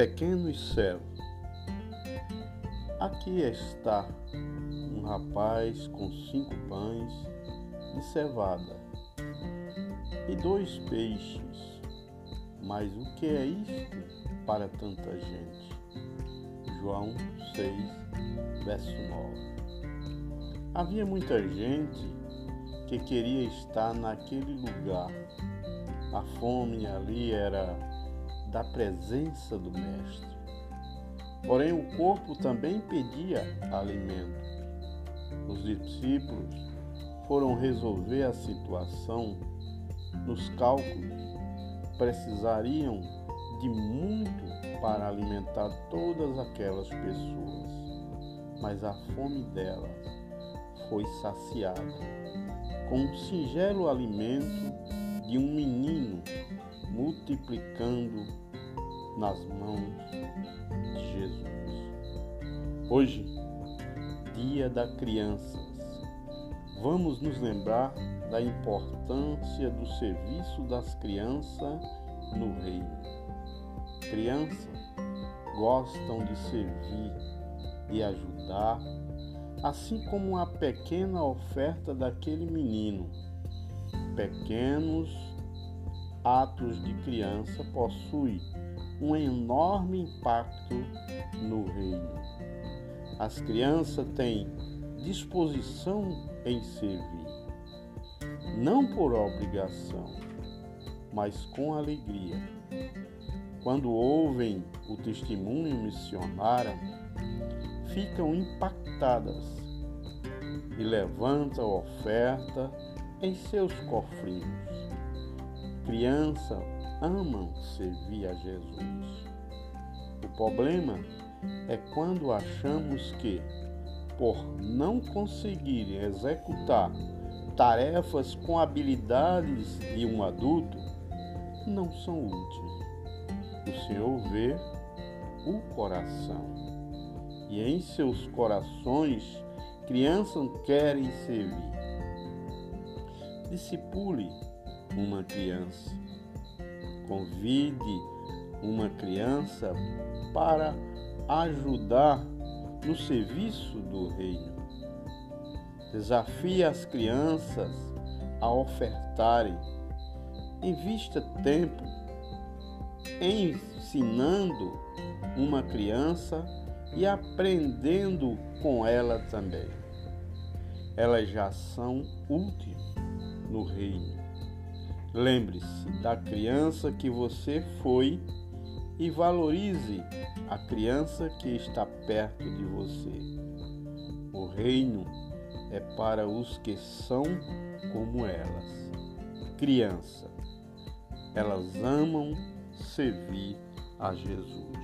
pequenos céus. Aqui está um rapaz com cinco pães de cevada e dois peixes. Mas o que é isto para tanta gente? João 6, verso 9. Havia muita gente que queria estar naquele lugar. A fome ali era da presença do Mestre. Porém, o corpo também pedia alimento. Os discípulos foram resolver a situação nos cálculos. Precisariam de muito para alimentar todas aquelas pessoas, mas a fome delas foi saciada com um singelo alimento de um menino multiplicando nas mãos de Jesus. Hoje, Dia da Crianças, vamos nos lembrar da importância do serviço das crianças no reino. Crianças gostam de servir e ajudar, assim como a pequena oferta daquele menino. Pequenos atos de criança possuem um enorme impacto no reino. As crianças têm disposição em servir, não por obrigação, mas com alegria. Quando ouvem o testemunho missionário, ficam impactadas e levantam oferta em seus cofrinhos. Crianças amam servir a Jesus. O problema é quando achamos que, por não conseguirem executar tarefas com habilidades de um adulto, não são úteis. O Senhor vê o coração. E em seus corações, crianças querem servir. Discipule uma criança. Convide uma criança para ajudar no serviço do reino. Desafie as crianças a ofertarem. Invista tempo ensinando uma criança e aprendendo com ela também. Elas já são úteis no reino. Lembre-se da criança que você foi e valorize a criança que está perto de você. O reino é para os que são como elas. Criança, elas amam servir a Jesus.